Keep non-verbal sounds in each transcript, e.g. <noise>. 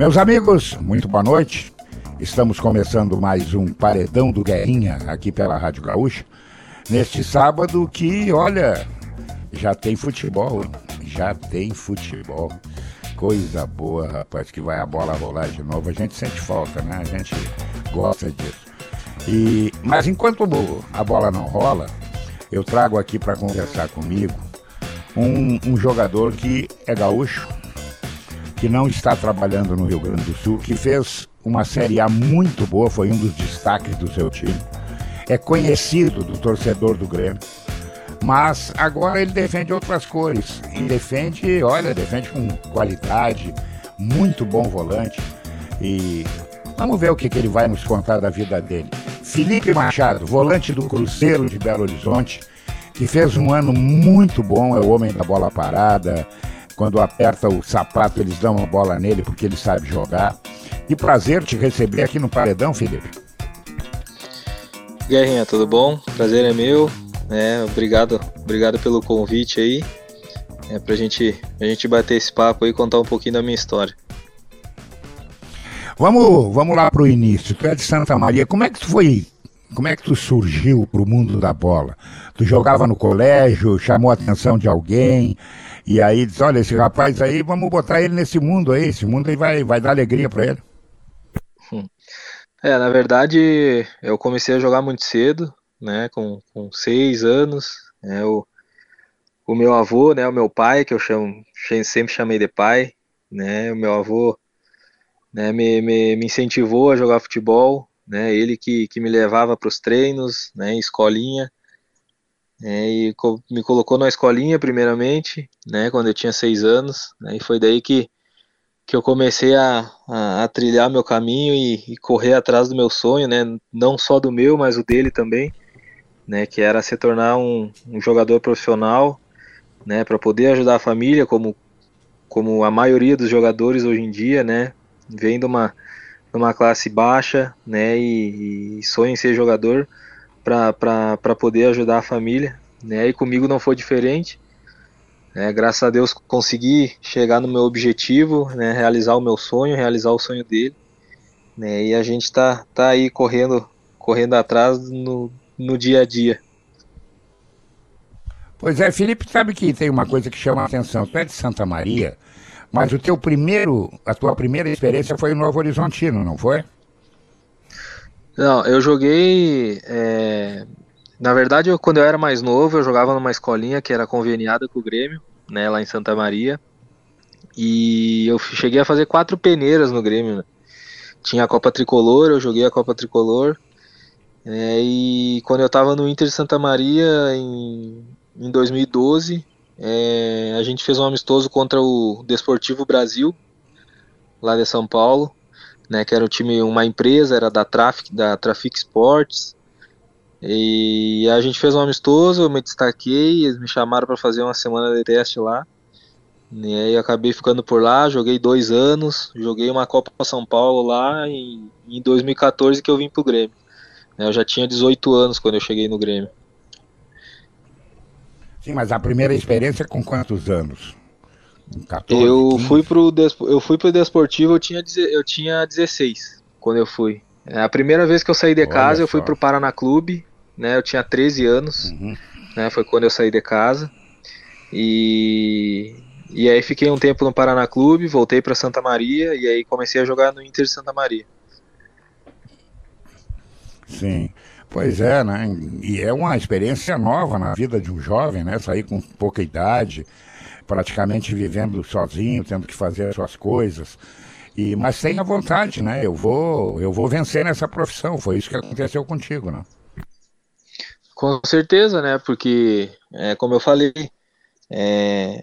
Meus amigos, muito boa noite. Estamos começando mais um Paredão do Guerrinha aqui pela Rádio Gaúcha. Neste sábado que, olha, já tem futebol, já tem futebol. Coisa boa, rapaz, que vai a bola rolar de novo. A gente sente falta, né? A gente gosta disso. E, mas enquanto a bola não rola, eu trago aqui para conversar comigo um, um jogador que é gaúcho, que não está trabalhando no Rio Grande do Sul, que fez uma Série A muito boa, foi um dos destaques do seu time. É conhecido do torcedor do Grêmio. Mas agora ele defende outras cores. E defende, olha, defende com qualidade, muito bom volante. E vamos ver o que, que ele vai nos contar da vida dele. Felipe Machado, volante do Cruzeiro de Belo Horizonte, que fez um ano muito bom, é o homem da bola parada. Quando aperta o sapato, eles dão uma bola nele porque ele sabe jogar. Que prazer te receber aqui no Paredão, Felipe. Guerrinha, tudo bom? Prazer é meu. É, obrigado, obrigado pelo convite aí. É pra gente, a gente bater esse papo aí e contar um pouquinho da minha história. Vamos, vamos lá pro início. Tu é de Santa Maria. Como é que tu foi? Como é que tu surgiu pro mundo da bola? Tu jogava no colégio, chamou a atenção de alguém, e aí diz, olha, esse rapaz aí, vamos botar ele nesse mundo aí, esse mundo aí vai, vai dar alegria para ele. Hum. É, na verdade, eu comecei a jogar muito cedo, né, com, com seis anos, né, o, o meu avô, né, o meu pai, que eu chamo, sempre chamei de pai, né, o meu avô né, me, me, me incentivou a jogar futebol, né, ele que, que me levava para os treinos, né, escolinha, né, e co me colocou na escolinha primeiramente, né, quando eu tinha seis anos, né, e foi daí que, que eu comecei a, a, a trilhar meu caminho e, e, correr atrás do meu sonho, né, não só do meu, mas o dele também, né, que era se tornar um, um jogador profissional, né, para poder ajudar a família, como, como a maioria dos jogadores hoje em dia, né, vem de uma, de uma classe baixa, né, e, e sonha em ser jogador para poder ajudar a família, né, e comigo não foi diferente, né, graças a Deus consegui chegar no meu objetivo, né, realizar o meu sonho, realizar o sonho dele, né, e a gente está tá aí correndo, correndo atrás no, no dia a dia. Pois é, Felipe, sabe que tem uma coisa que chama a atenção. Tu é de Santa Maria, mas o teu primeiro, a tua primeira experiência foi no Novo Horizontino, não foi? Não, eu joguei. É... Na verdade, eu, quando eu era mais novo, eu jogava numa escolinha que era conveniada com o Grêmio, né, lá em Santa Maria. E eu cheguei a fazer quatro peneiras no Grêmio. Né? Tinha a Copa Tricolor, eu joguei a Copa Tricolor. É, e quando eu estava no Inter de Santa Maria em, em 2012, é, a gente fez um amistoso contra o Desportivo Brasil, lá de São Paulo, né, que era um time, uma empresa, era da Traffic, da Traffic Sports. E a gente fez um amistoso, eu me destaquei, eles me chamaram para fazer uma semana de teste lá. E aí acabei ficando por lá, joguei dois anos, joguei uma Copa São Paulo lá em, em 2014 que eu vim pro Grêmio. Eu já tinha 18 anos quando eu cheguei no Grêmio. Sim, mas a primeira experiência com quantos anos? 14, eu fui pro eu fui pro Desportivo, eu tinha eu tinha 16 quando eu fui. É, a primeira vez que eu saí de casa, Olha eu fui só. pro Paraná Clube, né? Eu tinha 13 anos, uhum. né? Foi quando eu saí de casa. E e aí fiquei um tempo no Paraná Clube, voltei para Santa Maria e aí comecei a jogar no Inter de Santa Maria. Sim. Pois é, né? E é uma experiência nova na vida de um jovem, né? Sair com pouca idade, praticamente vivendo sozinho, tendo que fazer as suas coisas. E, mas tenha vontade, né? Eu vou, eu vou vencer nessa profissão. Foi isso que aconteceu contigo, né? Com certeza, né? Porque, é, como eu falei, é,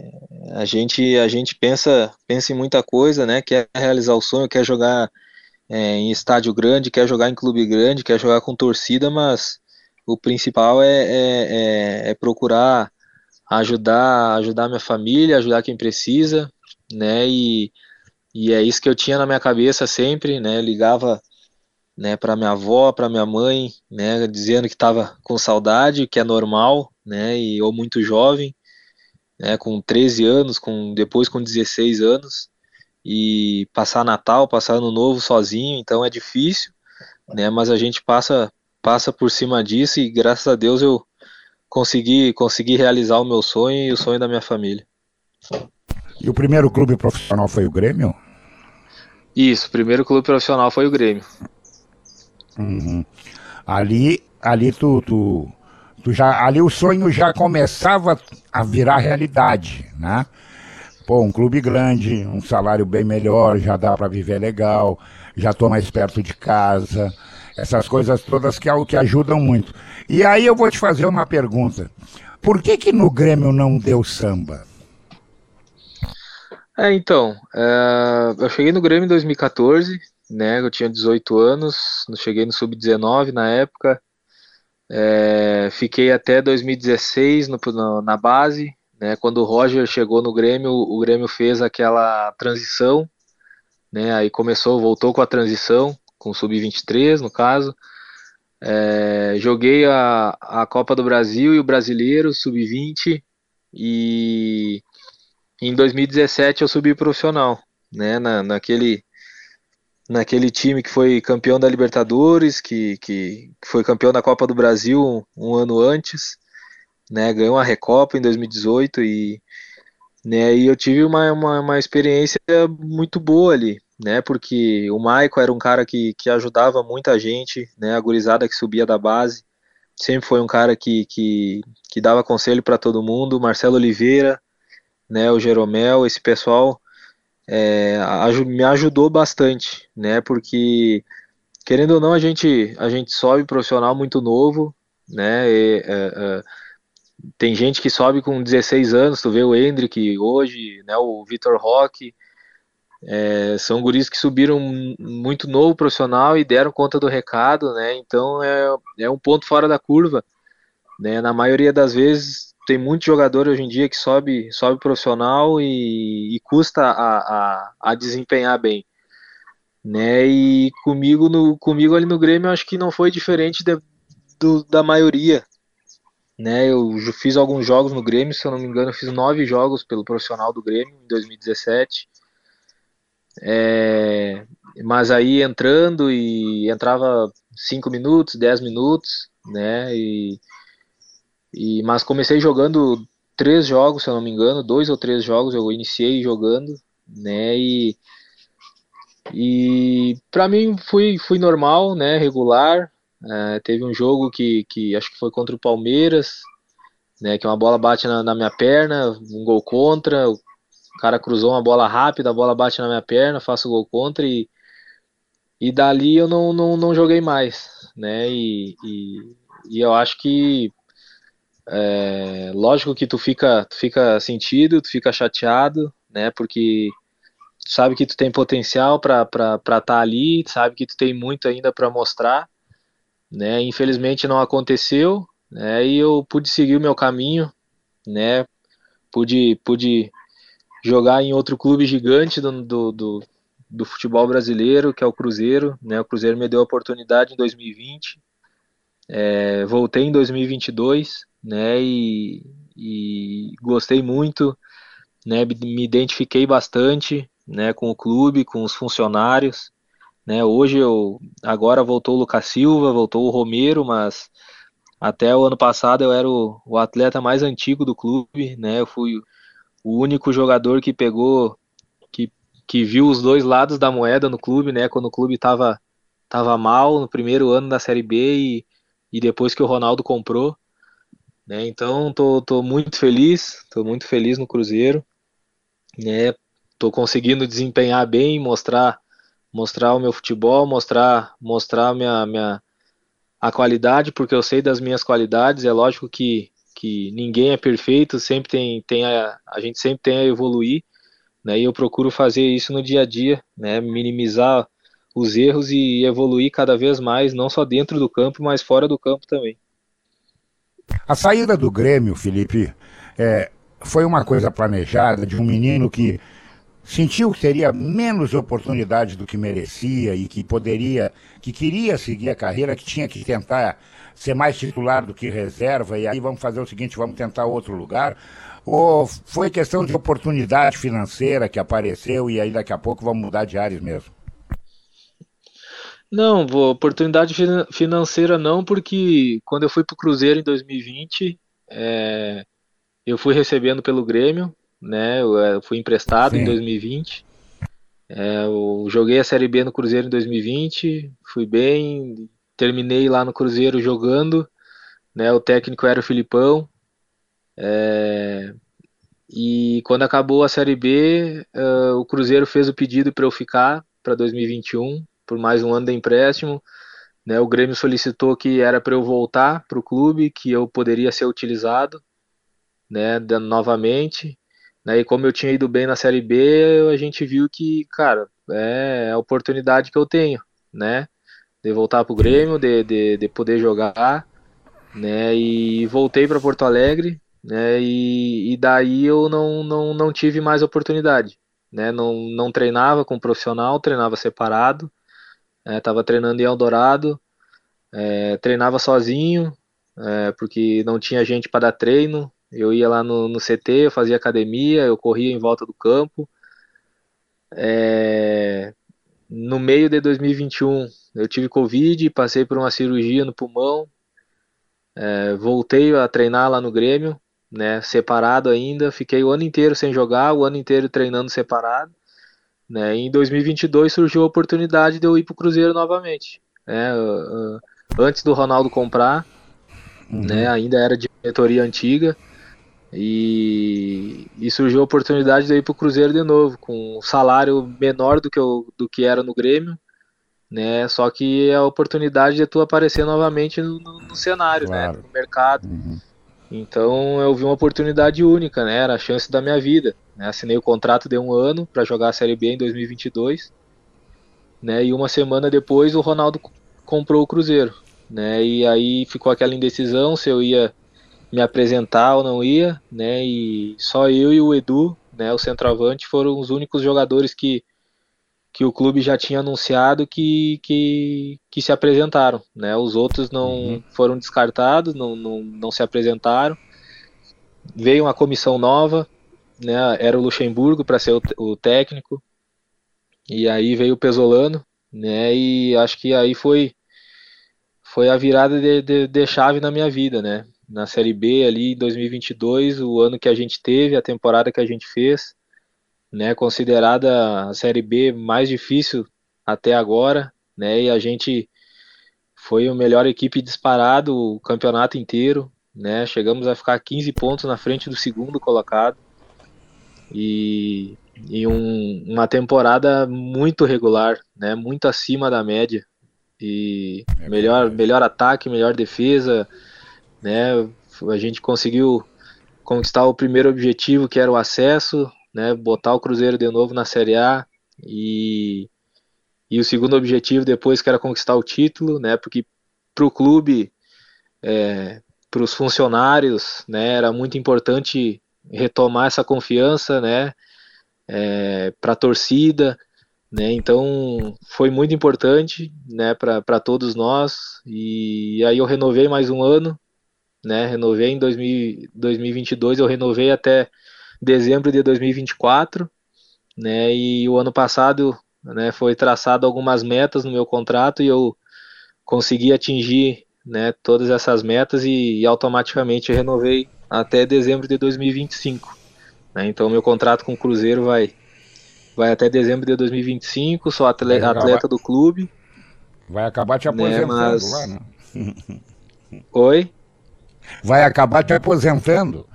a gente a gente pensa pensa em muita coisa, né? Quer realizar o sonho, quer jogar é, em estádio grande, quer jogar em clube grande, quer jogar com torcida, mas o principal é, é, é, é procurar ajudar ajudar minha família, ajudar quem precisa, né? E, e é isso que eu tinha na minha cabeça sempre, né? ligava né, para minha avó, para minha mãe, né, dizendo que estava com saudade, que é normal, né, e ou muito jovem, né, com 13 anos, com depois com 16 anos, e passar Natal, passar Ano Novo sozinho, então é difícil, né? Mas a gente passa passa por cima disso e graças a Deus eu consegui consegui realizar o meu sonho e o sonho da minha família. E o primeiro clube profissional foi o Grêmio? Isso, o primeiro clube profissional foi o Grêmio. Uhum. Ali, ali tu, tu, tu já, ali o sonho já começava a virar realidade, né? Pô, um clube grande, um salário bem melhor, já dá para viver legal, já tô mais perto de casa, essas coisas todas que é o que ajudam muito. E aí eu vou te fazer uma pergunta. Por que que no Grêmio não deu samba? É, então, é, eu cheguei no Grêmio em 2014, né? Eu tinha 18 anos, cheguei no sub-19 na época. É, fiquei até 2016 no, no, na base, né? Quando o Roger chegou no Grêmio, o Grêmio fez aquela transição, né? Aí começou, voltou com a transição, com o sub-23 no caso. É, joguei a, a Copa do Brasil e o Brasileiro sub-20 e em 2017 eu subi profissional, né? Na, naquele naquele time que foi campeão da Libertadores, que, que, que foi campeão da Copa do Brasil um, um, ano antes, né? Ganhou a Recopa em 2018 e né, e eu tive uma, uma, uma experiência muito boa ali, né? Porque o Maico era um cara que, que ajudava muita gente, né? A gurizada que subia da base. Sempre foi um cara que, que, que dava conselho para todo mundo. Marcelo Oliveira, né, o Jeromel, esse pessoal é, me ajudou bastante, né, porque querendo ou não a gente a gente sobe profissional muito novo, né, e, é, é, tem gente que sobe com 16 anos, tu vê o Hendrick hoje, né, o Vitor Roque, é, são guris que subiram muito novo profissional e deram conta do recado, né, então é, é um ponto fora da curva, né, na maioria das vezes tem muito jogador hoje em dia que sobe, sobe profissional e, e custa a, a, a, desempenhar bem. Né? E comigo, no, comigo ali no Grêmio, acho que não foi diferente de, do, da maioria. Né? Eu fiz alguns jogos no Grêmio, se eu não me engano, eu fiz nove jogos pelo profissional do Grêmio em 2017. É, mas aí entrando e entrava cinco minutos, dez minutos, né? E, e, mas comecei jogando três jogos, se eu não me engano, dois ou três jogos eu iniciei jogando, né? E, e para mim fui, fui normal, né? Regular. É, teve um jogo que, que acho que foi contra o Palmeiras, né? Que uma bola bate na, na minha perna, um gol contra. O cara cruzou uma bola rápida, a bola bate na minha perna, faço gol contra e, e dali eu não, não, não joguei mais, né? E, e, e eu acho que é, lógico que tu fica, tu fica sentido, tu fica chateado, né? Porque tu sabe que tu tem potencial para estar tá ali, sabe que tu tem muito ainda para mostrar, né? Infelizmente não aconteceu, né? E eu pude seguir o meu caminho, né? Pude, pude jogar em outro clube gigante do, do, do, do futebol brasileiro, que é o Cruzeiro, né? O Cruzeiro me deu a oportunidade em 2020, é, voltei em 2022, né? E, e gostei muito, né? Me identifiquei bastante, né? Com o clube, com os funcionários, né? Hoje eu agora voltou o Lucas Silva, voltou o Romero, mas até o ano passado eu era o, o atleta mais antigo do clube, né? Eu fui o único jogador que pegou que, que viu os dois lados da moeda no clube, né? Quando o clube estava tava mal no primeiro ano da Série B e, e depois que o Ronaldo comprou, né? Então tô, tô muito feliz, tô muito feliz no Cruzeiro, né? Tô conseguindo desempenhar bem, mostrar mostrar o meu futebol, mostrar mostrar minha minha a qualidade, porque eu sei das minhas qualidades, é lógico que que ninguém é perfeito, sempre tem tem a, a gente sempre tem a evoluir, né? E eu procuro fazer isso no dia a dia, né? Minimizar os erros e evoluir cada vez mais, não só dentro do campo, mas fora do campo também. A saída do Grêmio, Felipe, é, foi uma coisa planejada de um menino que sentiu que teria menos oportunidade do que merecia e que poderia, que queria seguir a carreira, que tinha que tentar ser mais titular do que reserva, e aí vamos fazer o seguinte, vamos tentar outro lugar. Ou foi questão de oportunidade financeira que apareceu e aí daqui a pouco vamos mudar de áreas mesmo? Não, oportunidade financeira não, porque quando eu fui para o Cruzeiro em 2020, é, eu fui recebendo pelo Grêmio, né? Eu, eu fui emprestado Sim. em 2020. É, eu joguei a Série B no Cruzeiro em 2020, fui bem, terminei lá no Cruzeiro jogando, né? O técnico era o Filipão. É, e quando acabou a Série B, uh, o Cruzeiro fez o pedido para eu ficar para 2021 por mais um ano de empréstimo. Né, o Grêmio solicitou que era para eu voltar para o clube, que eu poderia ser utilizado né, novamente. Né, e como eu tinha ido bem na Série B, a gente viu que, cara, é a oportunidade que eu tenho, né? De voltar para o Grêmio, de, de, de poder jogar, né? E voltei para Porto Alegre, né? E, e daí eu não, não, não tive mais oportunidade, né? Não, não treinava com profissional, treinava separado, Estava é, treinando em Eldorado, é, treinava sozinho, é, porque não tinha gente para dar treino. Eu ia lá no, no, CT, eu fazia academia, eu corria em volta do campo. É, no meio de 2021, eu tive Covid, passei por uma cirurgia no pulmão, é, voltei a treinar lá no Grêmio, né, separado ainda, fiquei o ano inteiro sem jogar, o ano inteiro treinando separado. Né? Em 2022 surgiu a oportunidade de eu ir para o Cruzeiro novamente. Né? Antes do Ronaldo comprar, uhum. né? ainda era diretoria antiga, e, e, surgiu a oportunidade de ir para o Cruzeiro de novo, com um salário menor do que, eu, do que era no Grêmio, né? Só que é a oportunidade de tu aparecer novamente no, no, no cenário, né? claro. né? No mercado. Uhum. Então eu vi uma oportunidade única, né? Era a chance da minha vida. Né? Assinei o contrato de um ano para jogar a Série B em 2022. Né? E uma semana depois o Ronaldo comprou o Cruzeiro. Né? E aí ficou aquela indecisão se eu ia me apresentar ou não ia. Né? E só eu e o Edu, né, o centroavante, foram os únicos jogadores que, que o clube já tinha anunciado que, que, que se apresentaram. Né? Os outros não uhum. foram descartados, não, não, não se apresentaram. Veio uma comissão nova, né? Era o Luxemburgo para ser o, o, técnico. E aí veio o Pesolano, né? E acho que aí foi foi a virada de, de, de chave na minha vida, né? Na Série B ali em 2022, o ano que a gente teve, a temporada que a gente fez, né? Considerada a Série B mais difícil até agora, né? E a gente foi a melhor equipe disparado o campeonato inteiro, né? Chegamos a ficar 15 pontos na frente do segundo colocado e, e um, uma temporada muito regular, né? Muito acima da média e é melhor melhor ataque, melhor defesa, né? A gente conseguiu conquistar o primeiro objetivo que era o acesso, né? Botar o Cruzeiro de novo na Série A e e o segundo objetivo depois que era conquistar o título, né? Porque para o clube, é, para os funcionários, né? Era muito importante retomar essa confiança, né, é, para a torcida, né, então foi muito importante, né, para todos nós, e aí eu renovei mais um ano, né, renovei em 2000, 2022, eu renovei até dezembro de 2024, né, e o ano passado, né, foi traçado algumas metas no meu contrato e eu consegui atingir, né, todas essas metas e, e automaticamente renovei até dezembro de 2025. Né? Então, meu contrato com o Cruzeiro vai, vai até dezembro de 2025. Sou atleta, atleta do clube. Vai acabar te né, aposentando né? Mas... lá, né? Oi? Vai acabar te aposentando.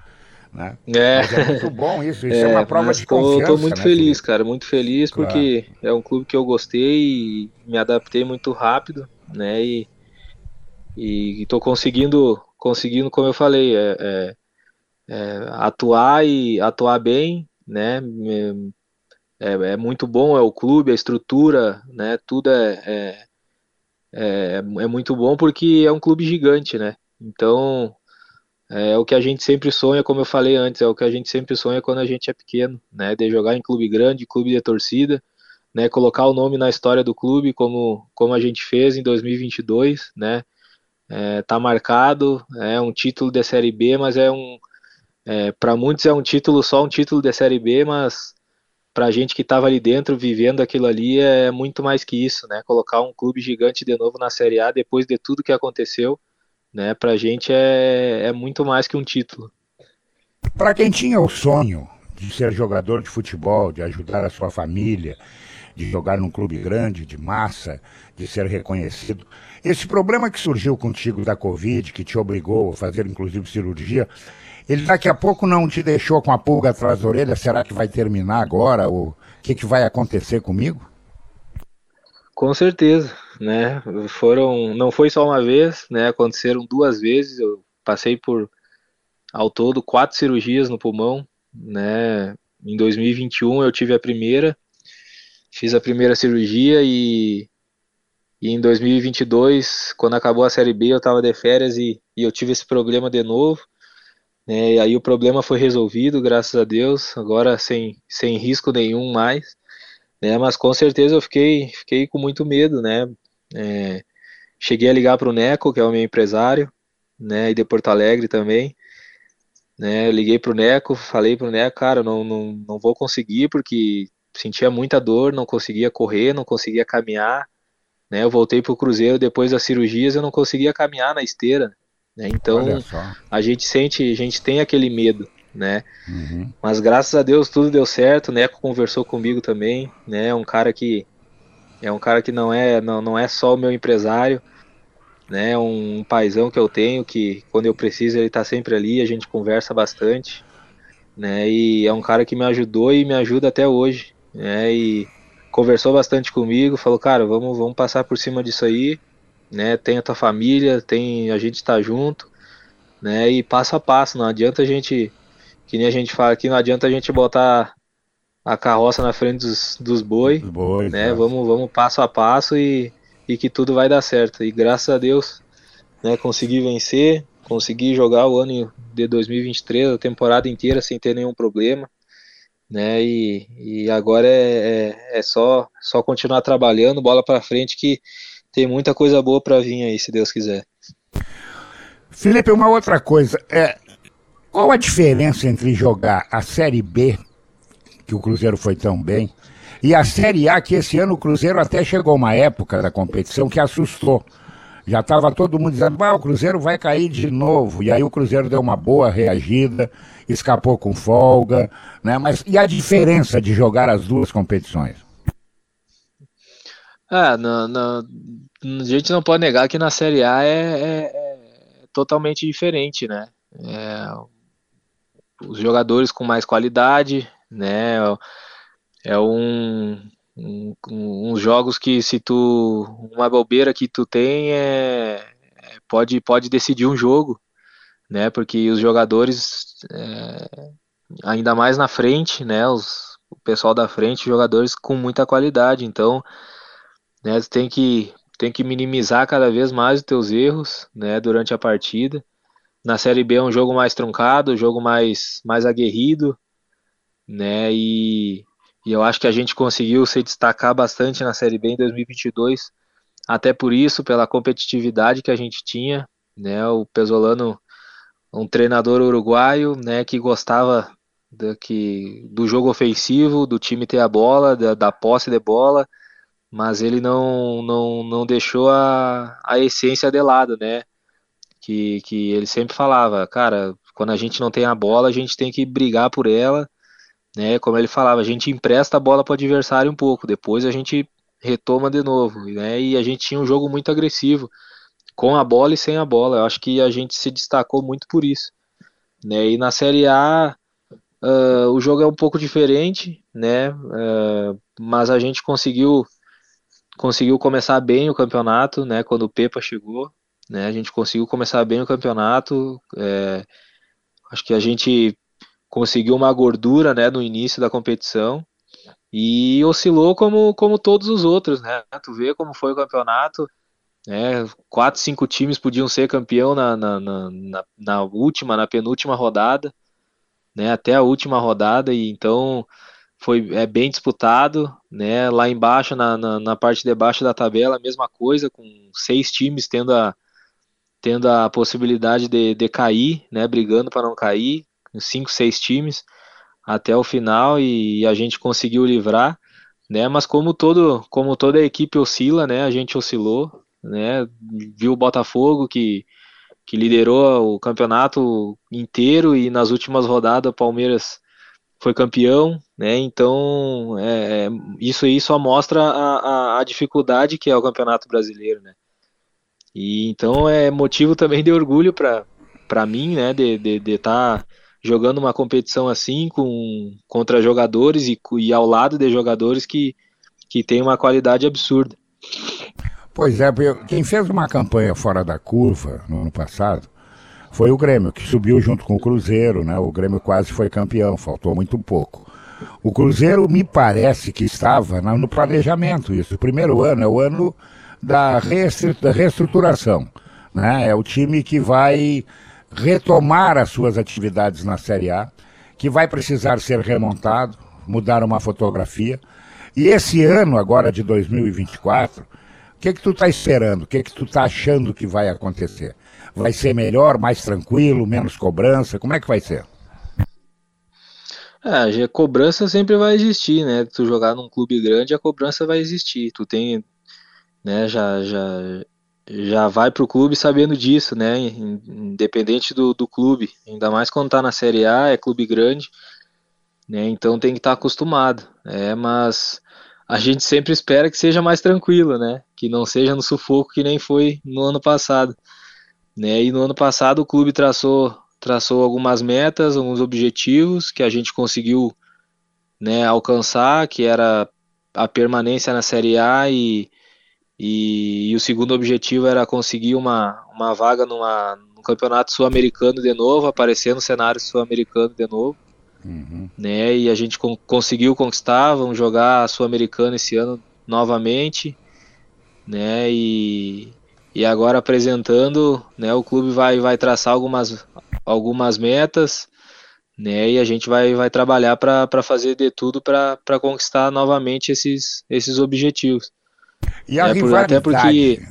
Né? É. é muito bom isso, isso é, é uma prova de tô, confiança. Tô muito né, feliz, Felipe? cara, muito feliz claro. porque é um clube que eu gostei e me adaptei muito rápido, né? E, e tô conseguindo, conseguindo, como eu falei, é, é é, atuar e atuar bem, né? É, é, muito bom, é o clube, a estrutura, né? Tudo é, é, é, é muito bom porque é um clube gigante, né? Então é o que a gente sempre sonha, como eu falei antes, é o que a gente sempre sonha quando a gente é pequeno, né? De jogar em clube grande, clube de torcida, né? Colocar o nome na história do clube, como, como a gente fez em 2022, né? É, tá marcado, é um título da Série B, mas é um, é, para muitos é um título, só um título de Série B, mas para a gente que estava ali dentro, vivendo aquilo ali, é muito mais que isso, né? Colocar um clube gigante de novo na Série A depois de tudo que aconteceu, né? Para a gente é, é muito mais que um título. Para quem tinha o sonho de ser jogador de futebol, de ajudar a sua família, de jogar num clube grande, de massa, de ser reconhecido, esse problema que surgiu contigo da Covid, que te obrigou a fazer inclusive cirurgia, ele daqui a pouco não te deixou com a pulga atrás da orelha? Será que vai terminar agora? Ou o que, que vai acontecer comigo? Com certeza, né? Foram, não foi só uma vez, né? Aconteceram duas vezes. Eu passei por ao todo quatro cirurgias no pulmão, né? Em 2021 eu tive a primeira, fiz a primeira cirurgia e, e em 2022, quando acabou a série B, eu estava de férias e, e eu tive esse problema de novo. Né, e aí o problema foi resolvido, graças a Deus, agora sem, sem risco nenhum mais. Né, mas com certeza eu fiquei, fiquei com muito medo, né? É, cheguei a ligar para o Neco, que é o meu empresário, né, e de Porto Alegre também. Né, liguei para o Neco, falei para o Neco, cara, não, não, não vou conseguir porque sentia muita dor, não conseguia correr, não conseguia caminhar. Né, eu voltei para o Cruzeiro depois das cirurgias, eu não conseguia caminhar na esteira. Né? Então a gente sente, a gente tem aquele medo, né? Uhum. Mas graças a Deus tudo deu certo. O Neco conversou comigo também, né? Um cara que é um cara que não é não, não é só o meu empresário, né? Um paizão que eu tenho que quando eu preciso ele está sempre ali. A gente conversa bastante, né? E é um cara que me ajudou e me ajuda até hoje, né? E conversou bastante comigo, falou, cara, vamos vamos passar por cima disso aí né? Tem a tua família, tem a gente está junto, né? E passo a passo, não adianta a gente, que nem a gente fala aqui, não adianta a gente botar a carroça na frente dos, dos boi, boi né? Vamos, vamos passo a passo e, e que tudo vai dar certo. E graças a Deus, né? Consegui vencer, consegui jogar o ano de 2023, a temporada inteira sem ter nenhum problema. Né, e, e agora é, é, é só, só continuar trabalhando, bola para frente que tem muita coisa boa para vir aí, se Deus quiser. Felipe, uma outra coisa. É, qual a diferença entre jogar a Série B, que o Cruzeiro foi tão bem, e a Série A, que esse ano o Cruzeiro até chegou uma época da competição que assustou. Já estava todo mundo dizendo, ah, o Cruzeiro vai cair de novo. E aí o Cruzeiro deu uma boa reagida, escapou com folga, né? Mas e a diferença de jogar as duas competições? Ah, não, não, a gente não pode negar que na Série A é, é, é totalmente diferente, né? É, os jogadores com mais qualidade, né? É um, um, uns jogos que se tu uma bobeira que tu tem é, é, pode pode decidir um jogo, né? Porque os jogadores é, ainda mais na frente, né? Os, o pessoal da frente, jogadores com muita qualidade, então né? Tu tem que, tem que minimizar cada vez mais os teus erros, né? Durante a partida. Na Série B é um jogo mais truncado, um jogo mais, mais aguerrido, né? E, e eu acho que a gente conseguiu se destacar bastante na Série B em 2022, até por isso, pela competitividade que a gente tinha, né? O Pesolano, um treinador uruguaio, né? Que gostava do, que, do jogo ofensivo, do time ter a bola, da, da posse de bola, mas ele não, não, não deixou a, a essência de lado, né? Que, que ele sempre falava, cara, quando a gente não tem a bola, a gente tem que brigar por ela, né? Como ele falava, a gente empresta a bola para o adversário um pouco, depois a gente retoma de novo, né? E a gente tinha um jogo muito agressivo, com a bola e sem a bola. Eu acho que a gente se destacou muito por isso, né? E na Série A uh, o jogo é um pouco diferente, né? Uh, mas a gente conseguiu conseguiu começar bem o campeonato, né? Quando o Pepa chegou, né? A gente conseguiu começar bem o campeonato. É, acho que a gente conseguiu uma gordura, né? No início da competição e oscilou como, como todos os outros, né? Tu vê como foi o campeonato. né? quatro, cinco times podiam ser campeão na, na, na, na, última, na penúltima rodada, né? Até a última rodada, e então foi é bem disputado, né? Lá embaixo, na, na, na, parte de baixo da tabela, a mesma coisa, com seis times tendo a, tendo a possibilidade de, de cair, né? Brigando para não cair. Cinco, seis times até o final e a gente conseguiu livrar, né? Mas como todo, como toda a equipe oscila, né? A gente oscilou, né? Viu o Botafogo que que liderou o campeonato inteiro e nas últimas rodadas o Palmeiras foi campeão, né? Então é, é, isso aí só mostra a, a, a, dificuldade que é o campeonato brasileiro, né? E então é motivo também de orgulho para para mim, né? De estar de, de tá jogando uma competição assim com contra jogadores e, e ao lado de jogadores que que tem uma qualidade absurda. Pois é, quem fez uma campanha fora da curva no ano passado foi o Grêmio, que subiu junto com o Cruzeiro, né? O Grêmio quase foi campeão, faltou muito pouco. O Cruzeiro me parece que estava no planejamento isso. O primeiro ano é o ano da reestruturação, né? É o time que vai retomar as suas atividades na Série A, que vai precisar ser remontado, mudar uma fotografia. E esse ano agora de 2024 que que tu tá esperando? O que que tu tá achando que vai acontecer? Vai ser melhor, mais tranquilo, menos cobrança? Como é que vai ser? É, a cobrança sempre vai existir, né? Tu jogar num clube grande, a cobrança vai existir. Tu tem, né, já já já vai pro clube sabendo disso, né? Independente do, do clube, ainda mais quando tá na Série A, é clube grande, né? Então tem que estar tá acostumado. É, mas a gente sempre espera que seja mais tranquilo, né? Que não seja no sufoco que nem foi no ano passado. Né? E no ano passado o clube traçou, traçou algumas metas, alguns objetivos que a gente conseguiu né, alcançar, que era a permanência na Série A e, e, e o segundo objetivo era conseguir uma, uma vaga numa, no Campeonato Sul-Americano de novo, aparecer no cenário sul-americano de novo. Uhum. Né, e a gente con conseguiu conquistar, vamos jogar a Sul-Americana esse ano novamente, né, e, e agora apresentando, né, o clube vai, vai traçar algumas, algumas metas, né, e a gente vai, vai trabalhar para fazer de tudo para conquistar novamente esses, esses objetivos. E a é, rivalidade, até porque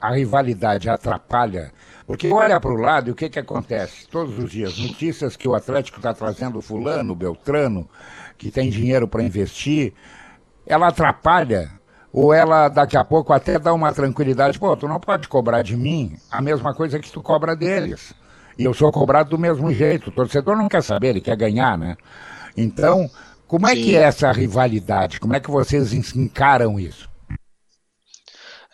a rivalidade atrapalha porque olha para o lado e o que, que acontece? Todos os dias, notícias que o Atlético está trazendo fulano, Beltrano, que tem dinheiro para investir, ela atrapalha ou ela daqui a pouco até dá uma tranquilidade, pô, tu não pode cobrar de mim a mesma coisa que tu cobra deles. E eu sou cobrado do mesmo jeito. O torcedor não quer saber, ele quer ganhar, né? Então, como é Sim. que é essa rivalidade? Como é que vocês encaram isso?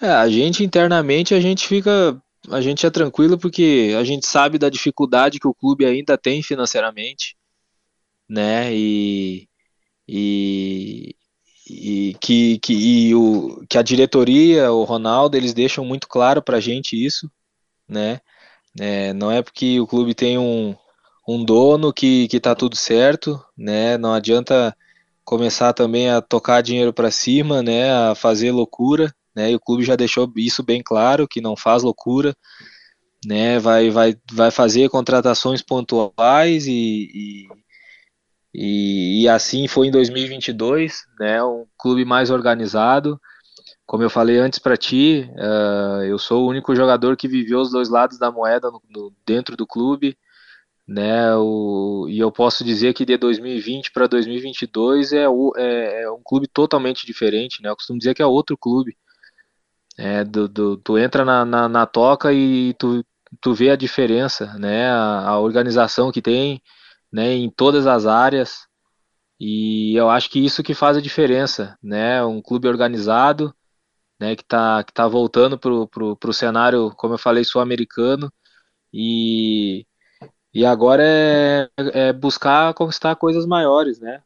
É, a gente internamente a gente fica a gente é tranquilo porque a gente sabe da dificuldade que o clube ainda tem financeiramente, né? E, e, e que, que, e o, que a diretoria, o Ronaldo, eles deixam muito claro para a gente isso, né? É, não é porque o clube tem um, um dono que, que tá tudo certo, né? Não adianta começar também a tocar dinheiro para cima, né? A fazer loucura, né? E o clube já deixou isso bem claro, que não faz loucura, né? Vai, vai, vai fazer contratações pontuais e, e, e assim foi em 2022, né? Um clube mais organizado. Como eu falei antes para ti, uh, eu sou o único jogador que viveu os dois lados da moeda no, no, dentro do clube, né? O, e eu posso dizer que de 2020 para 2022 é, o, é, é, um clube totalmente diferente, né? Eu costumo dizer que é outro clube. É, do, do, tu entra na, na, na, toca e tu, tu vê a diferença, né? A, a, organização que tem, né? Em todas as áreas. E eu acho que isso que faz a diferença, né? Um clube organizado, né? Que tá, que tá voltando pro, pro, pro cenário, como eu falei, sul-americano. E, e agora é, é buscar conquistar coisas maiores, né?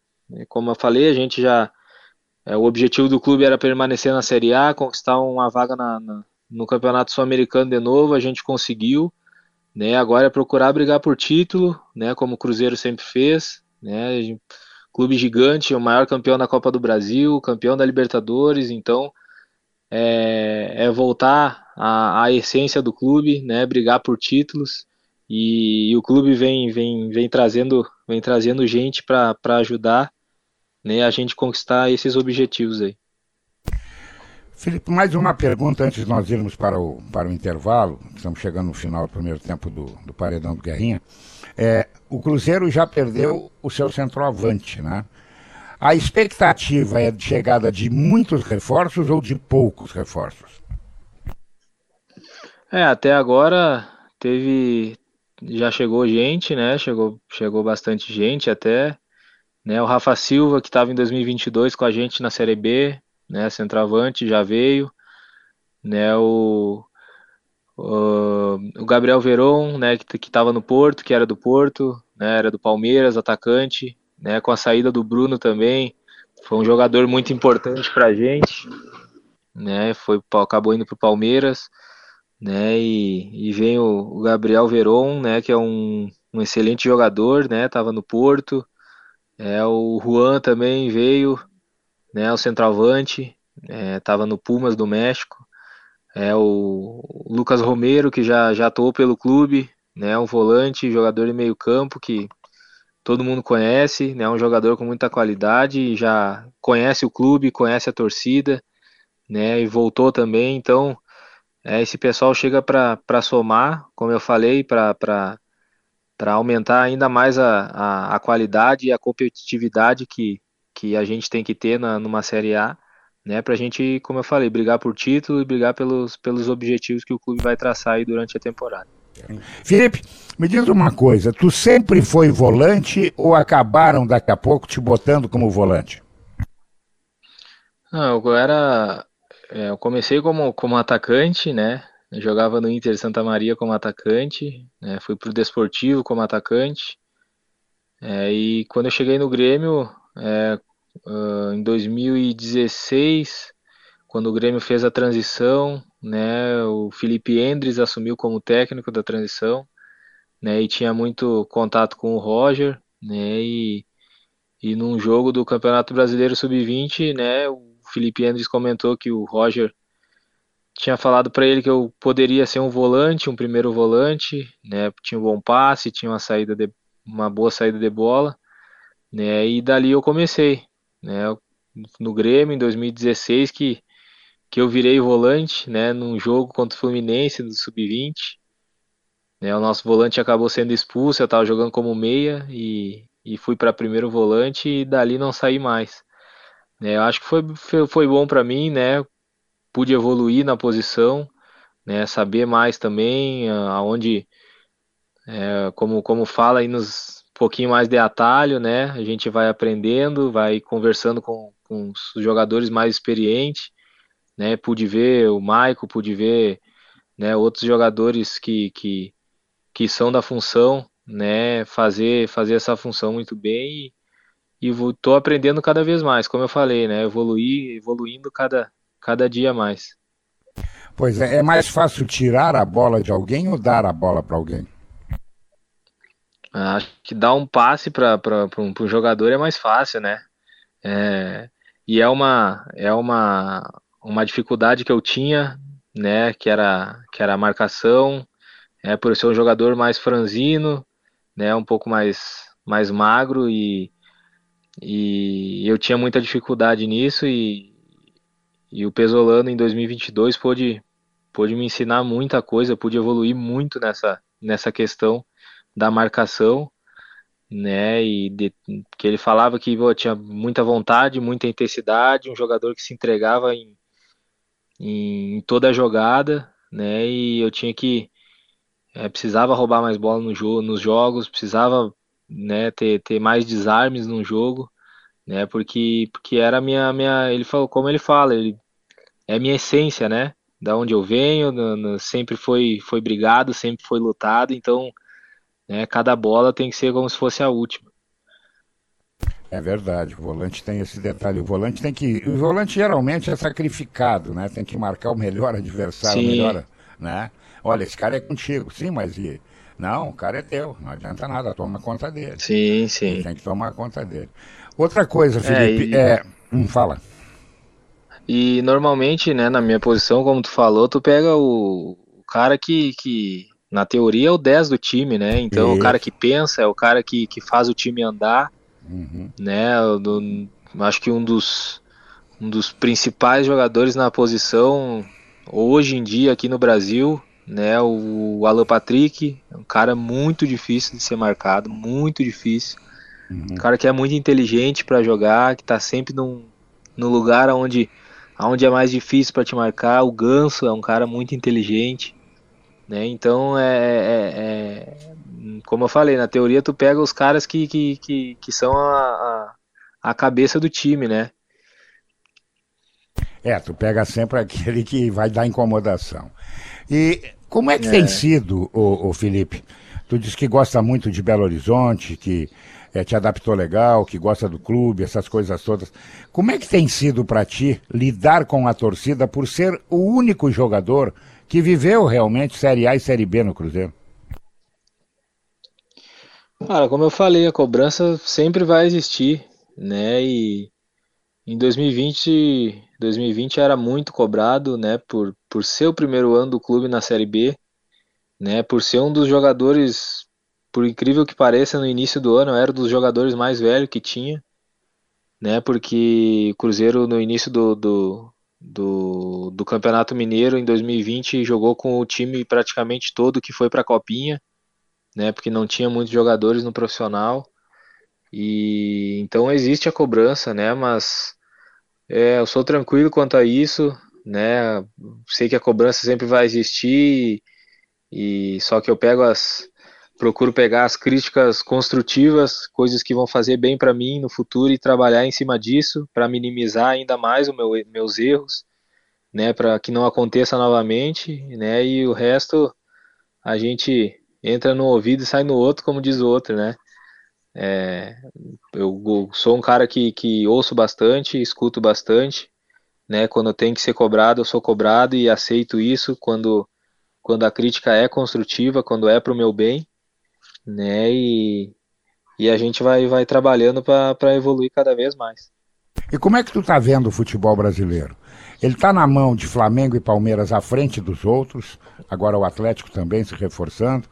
Como eu falei, a gente já é, o objetivo do clube era permanecer na Série A, conquistar uma vaga na, na, no Campeonato Sul-Americano de novo, a gente conseguiu. Né, agora é procurar brigar por título, né, como o Cruzeiro sempre fez. Né, clube gigante, o maior campeão da Copa do Brasil, campeão da Libertadores, então é, é voltar à, essência do clube, né, brigar por títulos. E, e o clube vem, vem, vem trazendo, vem trazendo gente para ajudar né, a gente conquistar esses objetivos aí. Felipe, mais uma pergunta antes de nós irmos para o, para o intervalo. Estamos chegando no final do primeiro tempo do, do Paredão do Guerrinha. É, o Cruzeiro já perdeu o seu centroavante, né? A expectativa é de chegada de muitos reforços ou de poucos reforços? É, até agora teve. Já chegou gente, né? Chegou, chegou bastante gente até. Né? O Rafa Silva, que estava em 2022 com a gente na Série B, né? Centroavante, já veio. Né? O, o, o Gabriel Veron, né? Que estava no Porto, que era do Porto, né? Era do Palmeiras, atacante. Né? Com a saída do Bruno também. Foi um jogador muito importante para a gente. Né? Foi, acabou indo para o Palmeiras né? E, e vem o, o, Gabriel Veron, né? Que é um, um excelente jogador, né? Tava no Porto. É, o Juan também veio, né? O centroavante, é, tava no Pumas do México. É o, Lucas Romero que já já atuou pelo clube, né? Um volante, jogador de meio campo que todo mundo conhece, né? Um jogador com muita qualidade, já conhece o clube, conhece a torcida, né? E voltou também, então é, esse pessoal chega para somar, como eu falei, para aumentar ainda mais a, a, a, qualidade e a competitividade que, que a gente tem que ter na, numa Série A, né, para a gente, como eu falei, brigar por título e brigar pelos, pelos objetivos que o clube vai traçar aí durante a temporada. Felipe, me diz uma coisa, tu sempre foi volante ou acabaram daqui a pouco te botando como volante? Não, eu era é, eu comecei como, como atacante, né? Jogava no Inter Santa Maria como atacante, né? fui pro Desportivo como atacante. É, e quando eu cheguei no Grêmio, é, uh, em 2016, quando o Grêmio fez a transição, né? O Felipe Endres assumiu como técnico da transição, né? E tinha muito contato com o Roger, né? E, e num jogo do Campeonato Brasileiro Sub-20, né? O Felipe Andres comentou que o Roger tinha falado para ele que eu poderia ser um volante, um primeiro volante, né? Tinha um bom passe, tinha uma saída de, uma boa saída de bola, né? E dali eu comecei, né? No Grêmio em 2016 que que eu virei volante, né? Num jogo contra o Fluminense do sub-20, né? O nosso volante acabou sendo expulso, eu estava jogando como meia e e fui para primeiro volante e dali não saí mais. É, eu acho que foi, foi, foi bom para mim, né? Pude evoluir na posição, né? Saber mais também aonde, é, como, como fala aí nos um pouquinho mais de atalho, né? A gente vai aprendendo, vai conversando com, com os jogadores mais experientes, né? Pude ver o Maico, pude ver, né? Outros jogadores que, que, que são da função, né? Fazer fazer essa função muito bem e, e estou aprendendo cada vez mais, como eu falei, né? Evoluir, evoluindo cada, cada dia mais. Pois é, é mais fácil tirar a bola de alguém ou dar a bola para alguém? Acho que dar um passe para um, um jogador é mais fácil, né? É, e é uma é uma, uma dificuldade que eu tinha, né? Que era que era a marcação, é por ser um jogador mais franzino, né? Um pouco mais mais magro e e eu tinha muita dificuldade nisso e, e o Pesolano em 2022 pôde, pôde me ensinar muita coisa, pude evoluir muito nessa, nessa questão da marcação, né? E de, que ele falava que pô, tinha muita vontade, muita intensidade, um jogador que se entregava em, em, toda a jogada, né? E eu tinha que é, precisava roubar mais bola no nos jogos, precisava né, ter, ter mais desarmes no jogo, né? Porque porque era minha minha, ele falou como ele fala, ele é minha essência, né? Da onde eu venho, no, no, sempre foi foi brigado, sempre foi lutado, então, né, cada bola tem que ser como se fosse a última. É verdade, o volante tem esse detalhe. O volante tem que. O volante geralmente é sacrificado, né? Tem que marcar o melhor adversário, Sim. o melhor. Né? Olha, esse cara é contigo. Sim, mas e, não, o cara é teu, não adianta nada, toma conta dele. Sim, sim. Tem que tomar conta dele. Outra coisa, é, Felipe, é. E... é... Hum, fala. E normalmente, né, na minha posição, como tu falou, tu pega o, o cara que, que, na teoria, é o 10 do time, né? Então, Isso. o cara que pensa, é o cara que, que faz o time andar, uhum. né? Do, acho que um dos, um dos principais jogadores na posição hoje em dia aqui no Brasil, né? O Alan Patrick, é um cara muito difícil de ser marcado, muito difícil. Uhum. Um cara que é muito inteligente para jogar, que tá sempre num, no lugar onde, onde é mais difícil para te marcar. O Ganso é um cara muito inteligente, né? Então é, é, é, como eu falei, na teoria tu pega os caras que, que, que, que são a, a, a cabeça do time, né? É, tu pega sempre aquele que vai dar incomodação. E como é que é. tem sido, o, o, Felipe? Tu disse que gosta muito de Belo Horizonte, que é, te adaptou legal, que gosta do clube, essas coisas todas. Como é que tem sido para ti lidar com a torcida por ser o único jogador que viveu realmente Série A e Série B no Cruzeiro? Cara, como eu falei, a cobrança sempre vai existir, né? E em 2020, 2020 era muito cobrado, né, por, por ser o primeiro ano do clube na Série B, né, por ser um dos jogadores, por incrível que pareça, no início do ano, era um dos jogadores mais velhos que tinha, né, porque o Cruzeiro no início do, do, do, do Campeonato Mineiro em 2020 jogou com o time praticamente todo que foi para a Copinha, né, porque não tinha muitos jogadores no profissional, e então existe a cobrança, né? Mas é, eu sou tranquilo quanto a isso, né? Sei que a cobrança sempre vai existir e, e só que eu pego as procuro pegar as críticas construtivas, coisas que vão fazer bem para mim no futuro e trabalhar em cima disso para minimizar ainda mais os meu, meus erros, né? Para que não aconteça novamente, né? E o resto a gente entra no ouvido e sai no outro, como diz o outro, né? É, eu sou um cara que, que ouço bastante, escuto bastante, né? Quando tenho que ser cobrado, eu sou cobrado e aceito isso quando, quando a crítica é construtiva, quando é para o meu bem, né? E, e a gente vai, vai trabalhando para evoluir cada vez mais. E como é que tu tá vendo o futebol brasileiro? Ele está na mão de Flamengo e Palmeiras à frente dos outros, agora o Atlético também se reforçando.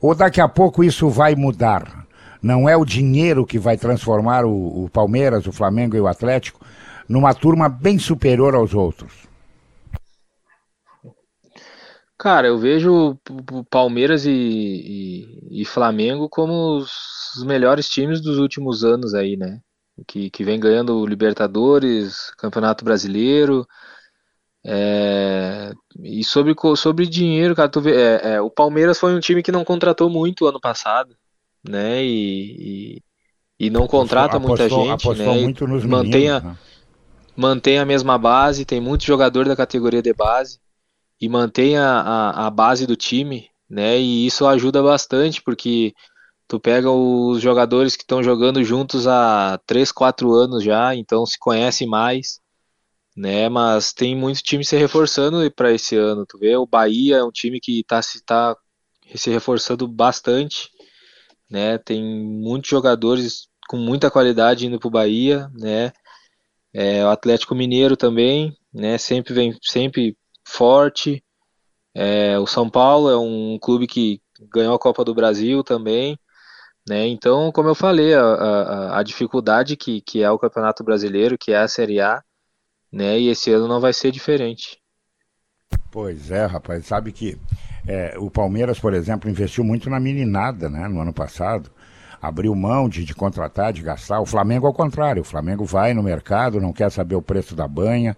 Ou daqui a pouco isso vai mudar? Não é o dinheiro que vai transformar o, o Palmeiras, o Flamengo e o Atlético numa turma bem superior aos outros. Cara, eu vejo o Palmeiras e, e, e, Flamengo como os melhores times dos últimos anos aí, né? Que, que vem ganhando Libertadores, Campeonato Brasileiro. É, e sobre, sobre dinheiro, cara, vê, é, é, o Palmeiras foi um time que não contratou muito ano passado né? E, e, e não contrata apostou, muita gente, apostou né? Muito nos mantém, a, né? mantém a mesma base, tem muito jogador da categoria de base e mantém a, a, base do time, né? E isso ajuda bastante, porque tu pega os jogadores que estão jogando juntos há 3, 4 anos já, então se conhecem mais, né? Mas tem muitos times se reforçando para esse ano. Tu vê, o Bahia é um time que está se, tá se reforçando bastante né? Tem muitos jogadores com muita qualidade indo para o Bahia, né? É, o Atlético Mineiro também, né? Sempre vem sempre forte. É, o São Paulo é um clube que ganhou a Copa do Brasil também, né? Então, como eu falei, a, a, a dificuldade que, que é o Campeonato Brasileiro, que é a Série A, né? E esse ano não vai ser diferente. Pois é, rapaz, sabe que é, o Palmeiras, por exemplo, investiu muito na meninada né, no ano passado. Abriu mão de, de contratar, de gastar. O Flamengo, ao contrário, o Flamengo vai no mercado, não quer saber o preço da banha,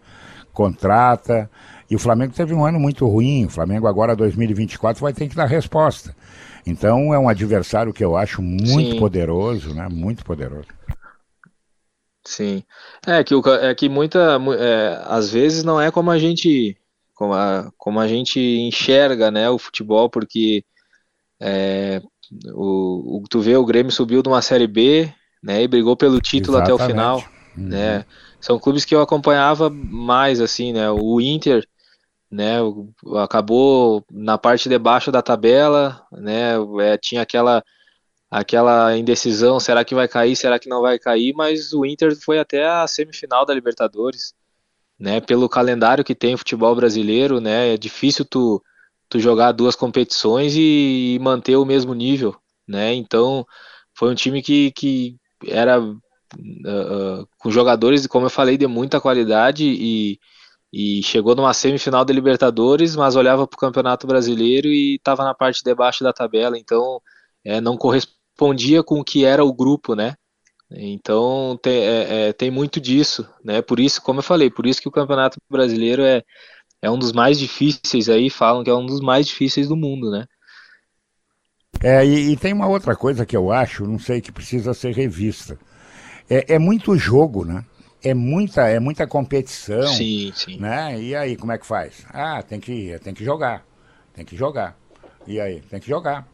contrata. E o Flamengo teve um ano muito ruim. O Flamengo, agora, 2024, vai ter que dar resposta. Então, é um adversário que eu acho muito Sim. poderoso, né? Muito poderoso. Sim. É que, é que muita. É, às vezes não é como a gente como a, como a gente enxerga né, o futebol, porque é, o, o, tu vê o Grêmio subiu de uma Série B né, e brigou pelo título Exatamente. até o final. Uhum. Né? São clubes que eu acompanhava mais, assim, né? O Inter, né, acabou na parte de baixo da tabela, né? É, tinha aquela aquela indecisão, será que vai cair, será que não vai cair, mas o Inter foi até a semifinal da Libertadores né? Pelo calendário que tem o futebol brasileiro, né? É difícil tu, tu jogar duas competições e, e manter o mesmo nível, né? Então foi um time que, que era uh, com jogadores, como eu falei, de muita qualidade e, e chegou numa semifinal da Libertadores, mas olhava para o Campeonato Brasileiro e estava na parte de baixo da tabela, então é, não correspondia com o que era o grupo, né? Então tem, é, é, tem muito disso, né? Por isso, como eu falei, por isso que o Campeonato Brasileiro é, é um dos mais difíceis aí, falam que é um dos mais difíceis do mundo, né? É, e, e tem uma outra coisa que eu acho, não sei, que precisa ser revista. É, é muito jogo, né? É muita, é muita competição. Sim, sim. Né? E aí, como é que faz? Ah, tem que, tem que jogar. Tem que jogar. E aí, tem que jogar.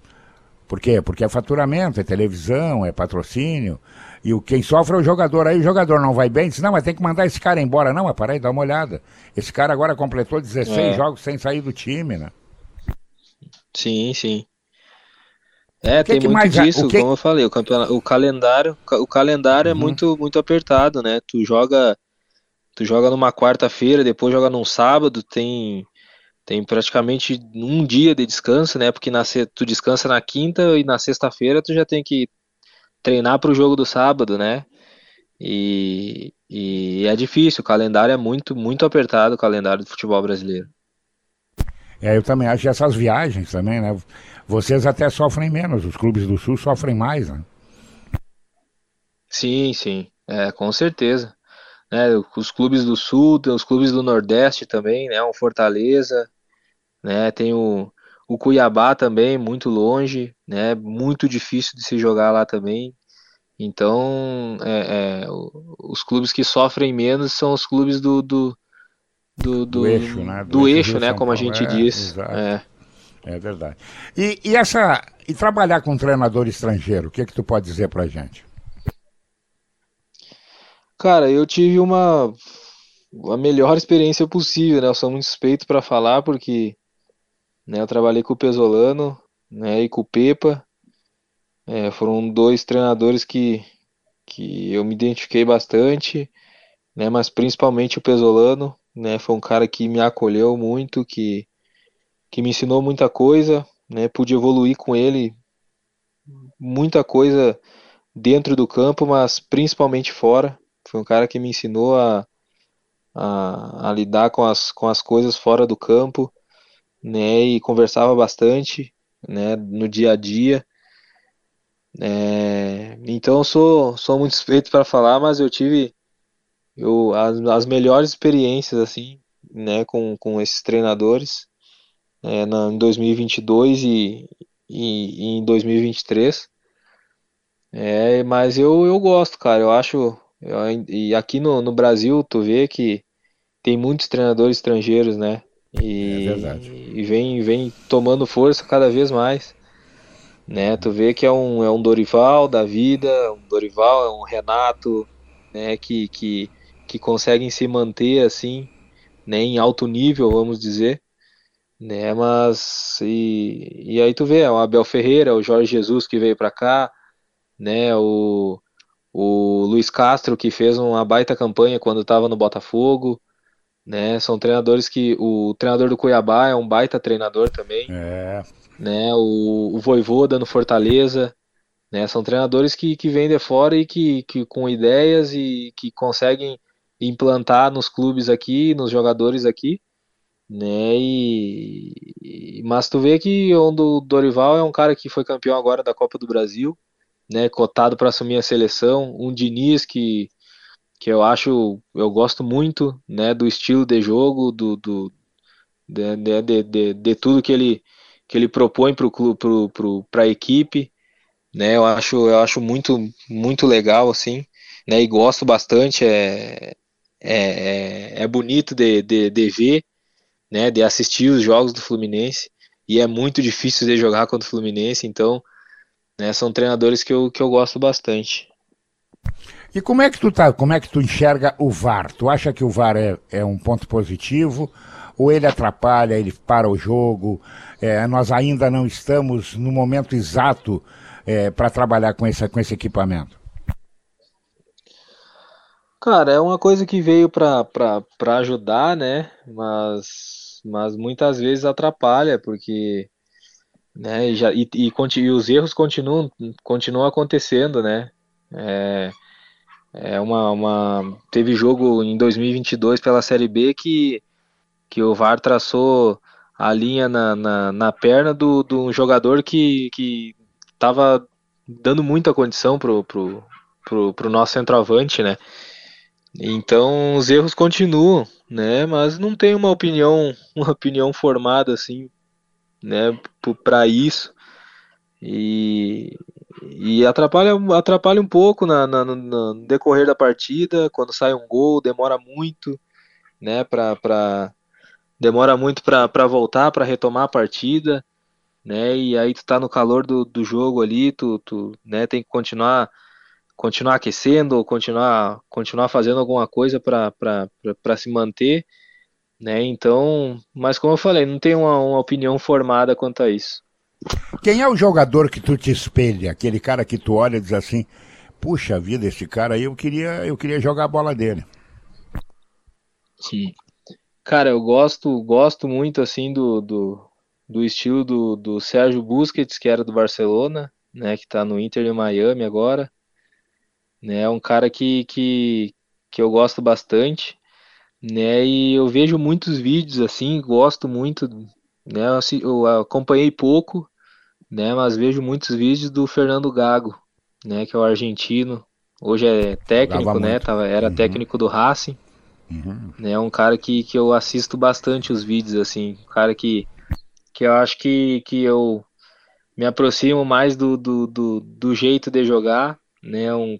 Por quê? Porque é faturamento, é televisão, é patrocínio. E o, quem sofre é o jogador. Aí o jogador não vai bem, diz, não, mas tem que mandar esse cara embora. Não, mas para aí, dá uma olhada. Esse cara agora completou 16 é. jogos sem sair do time, né? Sim, sim. É, que tem que muito disso, que... como eu falei, o, campeonato, o calendário, o calendário é uhum. é muito, muito apertado, né? Tu joga, tu joga numa quarta-feira, depois joga num sábado, tem tem praticamente um dia de descanso, né? Porque na, tu descansa na quinta e na sexta-feira tu já tem que treinar para o jogo do sábado, né? E, e é difícil, o calendário é muito, muito apertado, o calendário do futebol brasileiro. É, eu também acho que essas viagens também, né? Vocês até sofrem menos, os clubes do Sul sofrem mais, né? Sim, sim, é, com certeza. É, os clubes do Sul, os clubes do Nordeste também, né? O Fortaleza, né? Tem o, o Cuiabá também, muito longe, né? Muito difícil de se jogar lá também. Então, é, é, os clubes que sofrem menos são os clubes do, do, do, do, do eixo, né? Do, do eixo, né? Como a gente é, diz. É. é verdade. E, e, essa e trabalhar com um treinador estrangeiro, o que é que tu pode dizer pra gente? Cara, eu tive uma a melhor experiência possível, né? Eu sou muito suspeito para falar porque né? Eu trabalhei com o Pesolano né, e com o Pepa. É, foram dois treinadores que, que eu me identifiquei bastante, né, mas principalmente o Pesolano. Né, foi um cara que me acolheu muito, que, que me ensinou muita coisa. Né, pude evoluir com ele muita coisa dentro do campo, mas principalmente fora. Foi um cara que me ensinou a, a, a lidar com as, com as coisas fora do campo né, e conversava bastante, né, no dia a dia. É, então sou, sou muito suspeito para falar, mas eu tive eu, as, as melhores experiências assim, né, com, com esses treinadores é, na, em 2022 e, e, e em 2023. É, mas eu, eu gosto, cara. Eu acho. Eu, e aqui no, no Brasil, tu vê que tem muitos treinadores estrangeiros, né? E, é e vem, vem tomando força cada vez mais. Né? Tu vê que é um, é um Dorival da vida, um Dorival, é um Renato, né? Que, que, que conseguem se manter assim, né? em alto nível, vamos dizer. Né? Mas e, e aí tu vê, o Abel Ferreira, o Jorge Jesus que veio para cá, né? O, o Luiz Castro que fez uma baita campanha quando estava no Botafogo, né? São treinadores que o treinador do Cuiabá é um baita treinador também, é. né? O, o Voivoda no Fortaleza, né? São treinadores que, que vêm de fora e que, que com ideias e que conseguem implantar nos clubes aqui, nos jogadores aqui, né? E, mas tu vê que o Dorival é um cara que foi campeão agora da Copa do Brasil, né? Cotado para assumir a seleção, um Diniz que que eu acho, eu gosto muito, né, do estilo de jogo, do, do de, de, de, de, tudo que ele que ele propõe para o clube, para a equipe, né? Eu acho, eu acho muito muito legal assim, né? E gosto bastante, é é, é, é bonito de, de, de ver, né? De assistir os jogos do Fluminense e é muito difícil de jogar contra o Fluminense, então, né? São treinadores que eu, que eu gosto bastante. E como é que tu tá, como é que tu enxerga o VAR? Tu acha que o VAR é, é um ponto positivo? Ou ele atrapalha, ele para o jogo? É, nós ainda não estamos no momento exato é, para trabalhar com esse, com esse equipamento? Cara, é uma coisa que veio para ajudar, né? Mas, mas muitas vezes atrapalha, porque né, já, e, e, e os erros continuam, continuam acontecendo, né? É, é uma, uma teve jogo em 2022 pela Série B que que o VAR traçou a linha na, na, na perna do, do jogador que que estava dando muita condição pro, pro, pro, pro nosso centroavante, né? Então os erros continuam, né? Mas não tem uma opinião, <laughs> uma opinião formada assim, né? Para isso e, e atrapalha, atrapalha um pouco na, na, no decorrer da partida. Quando sai um gol, demora muito, né? Para pra demora muito para voltar, para retomar a partida, né? E aí tu tá no calor do, do jogo ali, tu, tu né, tem que continuar continuar aquecendo ou continuar, continuar fazendo alguma coisa para se manter, né? Então, mas como eu falei, não tenho uma, uma opinião formada quanto a isso. Quem é o jogador que tu te espelha? Aquele cara que tu olha e diz assim: puxa vida, esse cara aí eu queria, eu queria jogar a bola dele. Sim. Cara, eu gosto, gosto muito assim do, do, do estilo do, do Sérgio Busquets, que era do Barcelona, né, que tá no Inter de Miami agora né? É um cara que, que, que eu gosto bastante, né? E eu vejo muitos vídeos assim, gosto muito, né? Eu acompanhei pouco, né? Mas vejo muitos vídeos do Fernando Gago, né? Que é o argentino, hoje é técnico, né? Tava, era uhum. técnico do Racing. Uhum. Né, é um cara que, que eu assisto bastante os vídeos, assim, um cara que, que eu acho que, que eu me aproximo mais do, do, do, do jeito de jogar, né, um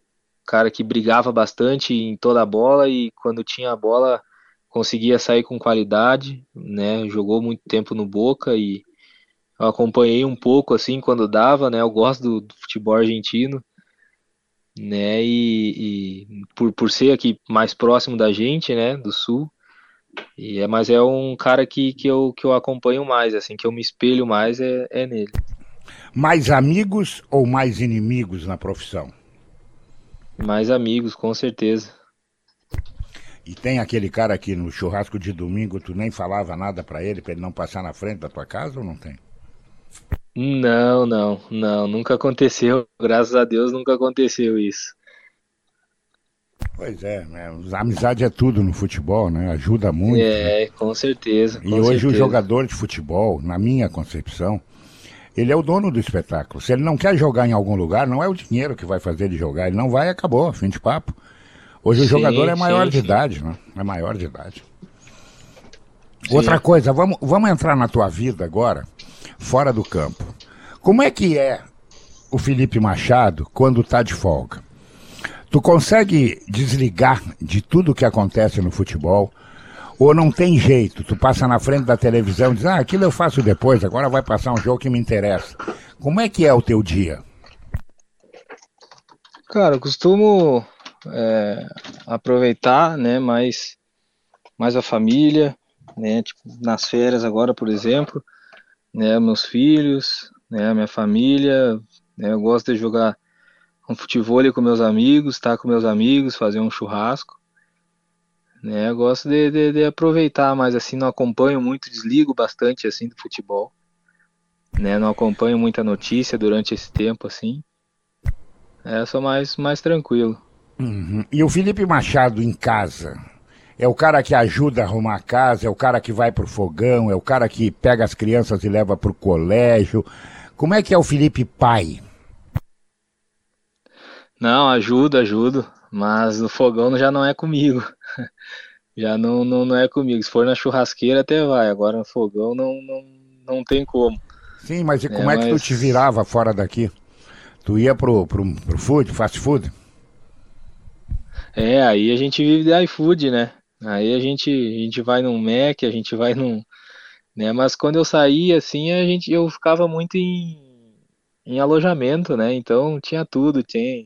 cara que brigava bastante em toda a bola e quando tinha a bola conseguia sair com qualidade, né? Jogou muito tempo no Boca e eu acompanhei um pouco assim quando dava, né? Eu gosto do, do futebol argentino, né? E, e, por, por ser aqui mais próximo da gente, né? Do Sul. E é, mas é um cara que, que, eu, que eu acompanho mais, assim, que eu me espelho mais é, é nele. Mais amigos ou mais inimigos na profissão? Mais amigos, com certeza. E tem aquele cara aqui no churrasco de domingo, tu nem falava nada para ele, para ele não passar na frente da tua casa ou não tem? Não, não, não, nunca aconteceu. <laughs> Graças a Deus nunca aconteceu isso. Pois é, né? Amizade é tudo no futebol, né? Ajuda muito. É, né? com certeza. Com e hoje certeza. o jogador de futebol, na minha concepção, ele é o dono do espetáculo. Se ele não quer jogar em algum lugar, não é o dinheiro que vai fazer ele jogar. Ele não vai e acabou, fim de papo. Hoje sim, o jogador é maior sim, de sim. idade, né? É maior de idade. Outra coisa, vamos, vamos entrar na tua vida agora, fora do campo. Como é que é o Felipe Machado quando tá de folga? Tu consegue desligar de tudo que acontece no futebol? Ou não tem jeito, tu passa na frente da televisão e diz, ah, aquilo eu faço depois, agora vai passar um jogo que me interessa. Como é que é o teu dia? Cara, eu costumo é, aproveitar, né, mais, mais a família, né, tipo, nas férias agora, por exemplo, né, meus filhos, né, minha família, né, eu gosto de jogar um futebol com meus amigos, estar tá com meus amigos, fazer um churrasco, né? Eu gosto de, de, de, aproveitar, mas assim, não acompanho muito, desligo bastante assim do futebol. Né? Não acompanho muita notícia durante esse tempo, assim. É, sou mais, mais tranquilo. Uhum. E o Felipe Machado em casa? É o cara que ajuda a arrumar a casa, é o cara que vai pro fogão, é o cara que pega as crianças e leva pro colégio. Como é que é o Felipe pai? Não, ajuda, ajudo, mas no fogão já não é comigo. <laughs> já não, não, não é comigo. Se for na churrasqueira até vai, agora no fogão não, não, não tem como. Sim, mas e como é, é que mas... tu te virava fora daqui? Tu ia pro, pro, pro food, fast food? É, aí a gente vive de iFood, né? Aí a gente, a gente vai num Mac, a gente vai num. Né? Mas quando eu saía, assim, a gente, eu ficava muito em, em alojamento, né? Então tinha tudo, tinha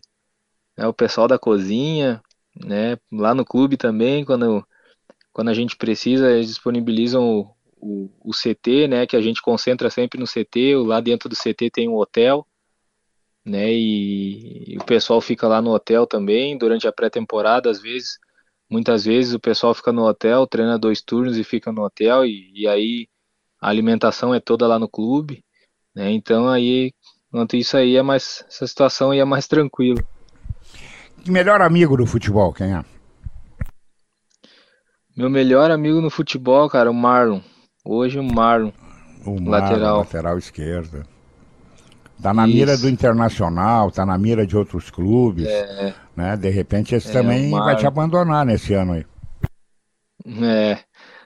né, o pessoal da cozinha, né? Lá no clube também, quando, quando a gente precisa, eles disponibilizam o, o, o CT, né? Que a gente concentra sempre no CT. Lá dentro do CT tem um hotel, né? E, e o pessoal fica lá no hotel também durante a pré-temporada, às vezes. Muitas vezes o pessoal fica no hotel, treina dois turnos e fica no hotel, e, e aí a alimentação é toda lá no clube, né? Então aí, quanto isso aí é mais, essa situação aí é mais tranquila. Melhor amigo do futebol, quem é? Meu melhor amigo no futebol, cara, o Marlon. Hoje o Marlon. O Marlon, lateral. lateral esquerda. Tá na Isso. mira do Internacional, tá na mira de outros clubes. É. Né? De repente esse é, também vai te abandonar nesse ano aí. É.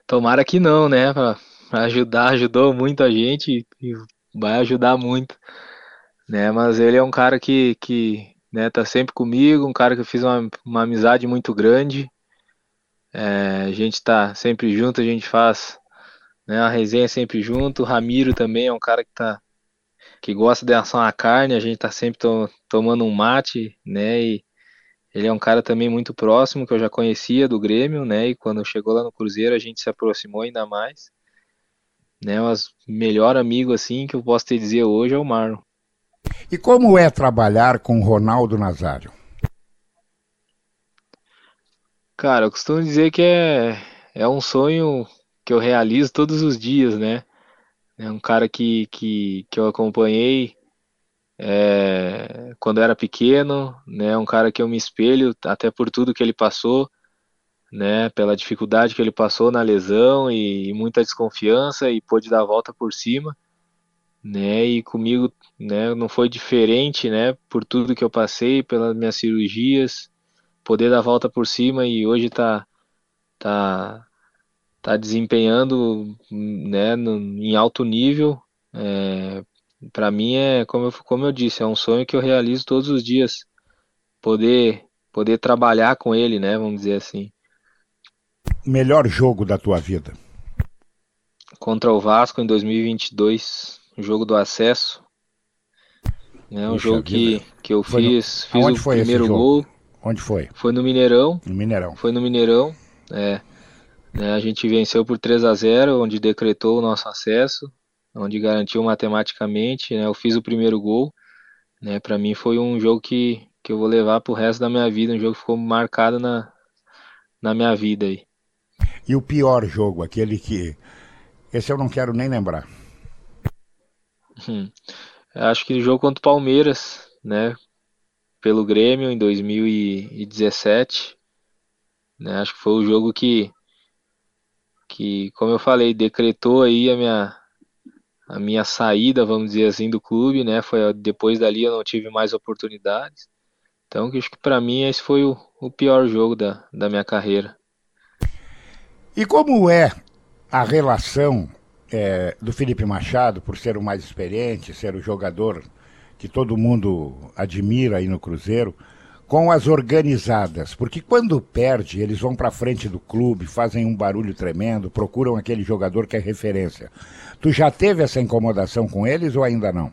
Tomara que não, né? Pra, pra ajudar, ajudou muito a gente e vai ajudar muito. Né? Mas ele é um cara que, que né, tá sempre comigo, um cara que eu fiz uma, uma amizade muito grande. É, a gente tá sempre junto, a gente faz né, a resenha sempre junto. O Ramiro também é um cara que tá que gosta de assar uma carne, a gente tá sempre to, tomando um mate, né? E ele é um cara também muito próximo que eu já conhecia do Grêmio, né? E quando chegou lá no Cruzeiro a gente se aproximou ainda mais. Né, mas melhor amigo assim que eu posso te dizer hoje é o Marlon. E como é trabalhar com Ronaldo Nazário? Cara, eu costumo dizer que é, é um sonho que eu realizo todos os dias, né? É um cara que, que, que eu acompanhei é, quando era pequeno, né? Um cara que eu me espelho até por tudo que ele passou, né? Pela dificuldade que ele passou na lesão e, e muita desconfiança e pôde dar a volta por cima, né? E comigo, né? Não foi diferente, né? Por tudo que eu passei, pelas minhas cirurgias, poder dar a volta por cima e hoje tá tá tá desempenhando, né? No, em alto nível. É, para mim é como eu, como eu disse, é um sonho que eu realizo todos os dias, poder poder trabalhar com ele, né? Vamos dizer assim. Melhor jogo da tua vida? Contra o Vasco em 2022, o jogo do acesso. É um Puxa jogo que, que eu foi fiz, no... fiz o primeiro gol. Onde foi? Foi no Mineirão. No Mineirão. Foi no Mineirão. É. Né, a gente venceu por 3 a 0 onde decretou o nosso acesso onde garantiu matematicamente. Né? Eu fiz o primeiro gol. Né? Para mim foi um jogo que, que eu vou levar para o resto da minha vida, um jogo que ficou marcado na, na minha vida aí. E o pior jogo, aquele que. Esse eu não quero nem lembrar. Hum. Acho que o jogo contra o Palmeiras, né? Pelo Grêmio em 2017. Né? Acho que foi o jogo que, que, como eu falei, decretou aí a minha, a minha saída, vamos dizer assim, do clube, né? Foi depois dali eu não tive mais oportunidades. Então, acho que para mim esse foi o, o pior jogo da, da minha carreira. E como é a relação é, do Felipe Machado, por ser o mais experiente, ser o jogador que todo mundo admira aí no Cruzeiro, com as organizadas, porque quando perde, eles vão para frente do clube, fazem um barulho tremendo, procuram aquele jogador que é referência. Tu já teve essa incomodação com eles ou ainda não?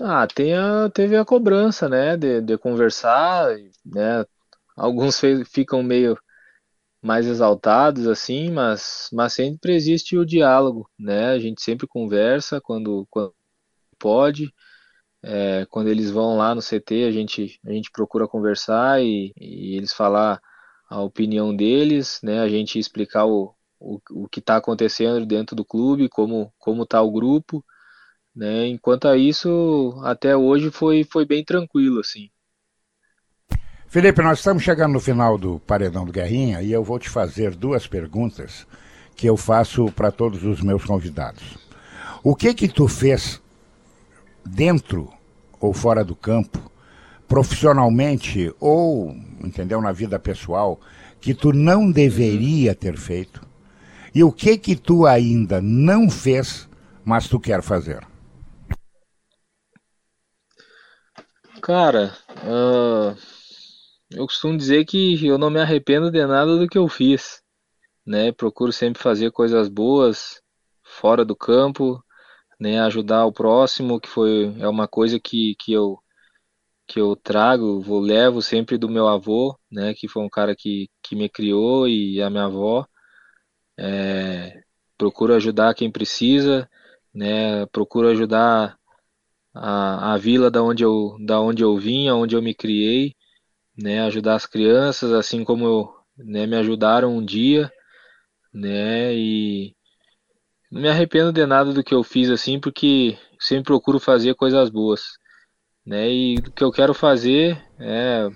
Ah, tem a, teve a cobrança, né, de, de conversar, né, alguns ficam meio mais exaltados assim, mas, mas sempre existe o diálogo, né, a gente sempre conversa quando, quando pode, é, quando eles vão lá no CT, a gente, a gente procura conversar e, e eles falar a opinião deles, né? A gente explicar o, o, o que está acontecendo dentro do clube, como como está o grupo, né? Enquanto isso, até hoje foi, foi bem tranquilo, assim. Felipe, nós estamos chegando no final do Paredão do Guerrinha e eu vou te fazer duas perguntas que eu faço para todos os meus convidados. O que que tu fez dentro ou fora do campo, profissionalmente ou, entendeu, na vida pessoal, que tu não deveria ter feito? E o que que tu ainda não fez, mas tu quer fazer? Cara, uh, eu costumo dizer que eu não me arrependo de nada do que eu fiz, né? Procuro sempre fazer coisas boas fora do campo, né, ajudar o próximo, que foi é uma coisa que, que eu que eu trago, vou levo sempre do meu avô, né, que foi um cara que, que me criou e a minha avó. É, procuro ajudar quem precisa, né, procuro ajudar a, a vila da onde eu da onde eu vim, onde eu me criei, né, ajudar as crianças, assim como eu, né, me ajudaram um dia, né, e não me arrependo de nada do que eu fiz assim, porque sempre procuro fazer coisas boas. né? E o que eu quero fazer é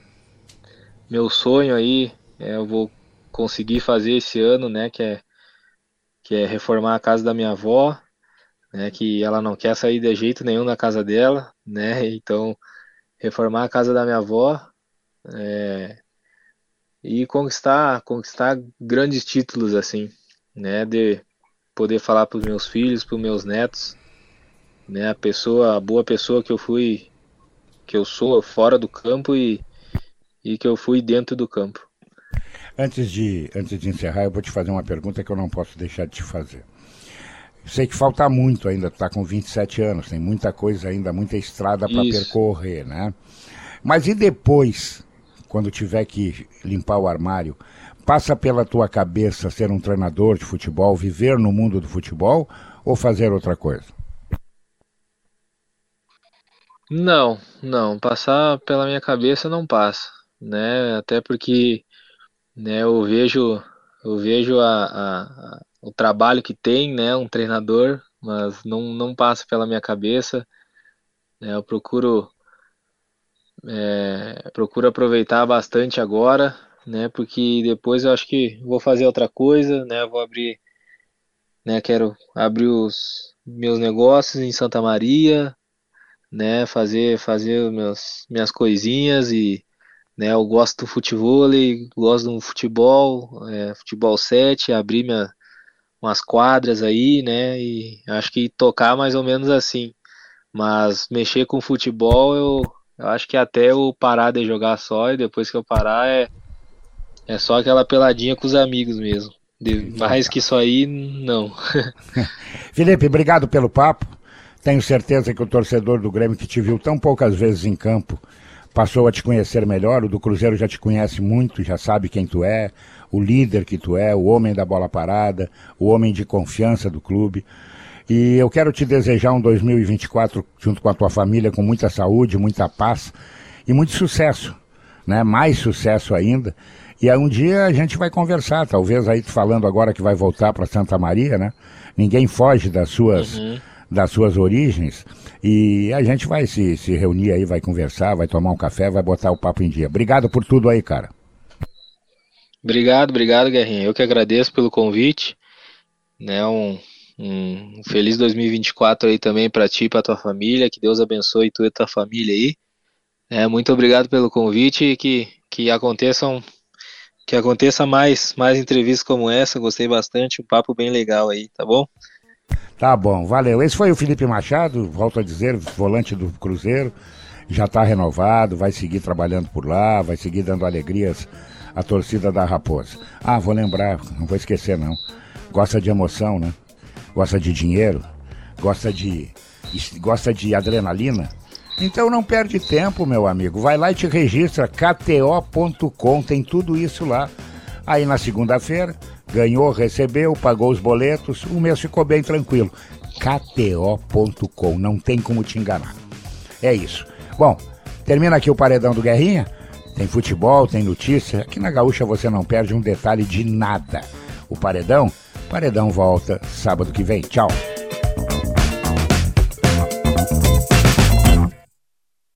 meu sonho aí, é, eu vou conseguir fazer esse ano, né? Que é que é reformar a casa da minha avó, né? Que ela não quer sair de jeito nenhum da casa dela, né? <laughs> Então reformar a casa da minha avó é, e conquistar conquistar grandes títulos assim, né? De poder falar para os meus filhos, para os meus netos, né? A pessoa, a boa pessoa que eu fui, que eu sou fora do campo e, e que eu fui dentro do campo. Antes de, antes de encerrar, eu vou te fazer uma pergunta que eu não posso deixar de te fazer. Sei que falta muito ainda, tu tá com 27 anos, tem muita coisa ainda, muita estrada para percorrer, né? Mas e depois, quando tiver que limpar o armário, passa pela tua cabeça ser um treinador de futebol, viver no mundo do futebol ou fazer outra coisa? Não, não, passar pela minha cabeça não passa, né? Até porque, né, eu vejo, eu vejo a, a, a, o trabalho que tem, né, um treinador, mas não, não passa pela minha cabeça. Né? Eu procuro, é, procuro aproveitar bastante agora, né? Porque depois eu acho que vou fazer outra coisa, né? Vou abrir, né? Quero abrir os meus negócios em Santa Maria, né? Fazer fazer meus, minhas coisinhas e né? Eu gosto do futebol, gosto do futebol, é, futebol 7, abrir minha, umas quadras aí, né? E acho que tocar mais ou menos assim. Mas mexer com futebol, eu, eu acho que até eu parar de jogar só e depois que eu parar é, é só aquela peladinha com os amigos mesmo. De, mais que isso aí, não. <laughs> Felipe, obrigado pelo papo. Tenho certeza que o torcedor do Grêmio que te viu tão poucas vezes em campo passou a te conhecer melhor. O do Cruzeiro já te conhece muito, já sabe quem tu é, o líder que tu é, o homem da bola parada, o homem de confiança do clube. E eu quero te desejar um 2024 junto com a tua família com muita saúde, muita paz e muito sucesso, né? Mais sucesso ainda. E aí um dia a gente vai conversar, talvez aí falando agora que vai voltar para Santa Maria, né? Ninguém foge das suas uhum das suas origens. E a gente vai se, se reunir aí, vai conversar, vai tomar um café, vai botar o papo em dia. Obrigado por tudo aí, cara. Obrigado, obrigado, Guerrinha. Eu que agradeço pelo convite. Né, um, um feliz 2024 aí também para ti e para tua família. Que Deus abençoe tu e tua família aí. É, muito obrigado pelo convite e que, que aconteçam que aconteça mais mais entrevistas como essa. Gostei bastante, um papo bem legal aí, tá bom? Tá bom, valeu. Esse foi o Felipe Machado, volto a dizer, volante do Cruzeiro. Já está renovado, vai seguir trabalhando por lá, vai seguir dando alegrias à torcida da Raposa. Ah, vou lembrar, não vou esquecer não. Gosta de emoção, né? Gosta de dinheiro, gosta de gosta de adrenalina. Então não perde tempo, meu amigo. Vai lá e te registra kto.com, tem tudo isso lá. Aí na segunda-feira Ganhou, recebeu, pagou os boletos, o mês ficou bem tranquilo. KTO.com, não tem como te enganar. É isso. Bom, termina aqui o paredão do Guerrinha. Tem futebol, tem notícia. Aqui na Gaúcha você não perde um detalhe de nada. O paredão, paredão volta sábado que vem. Tchau.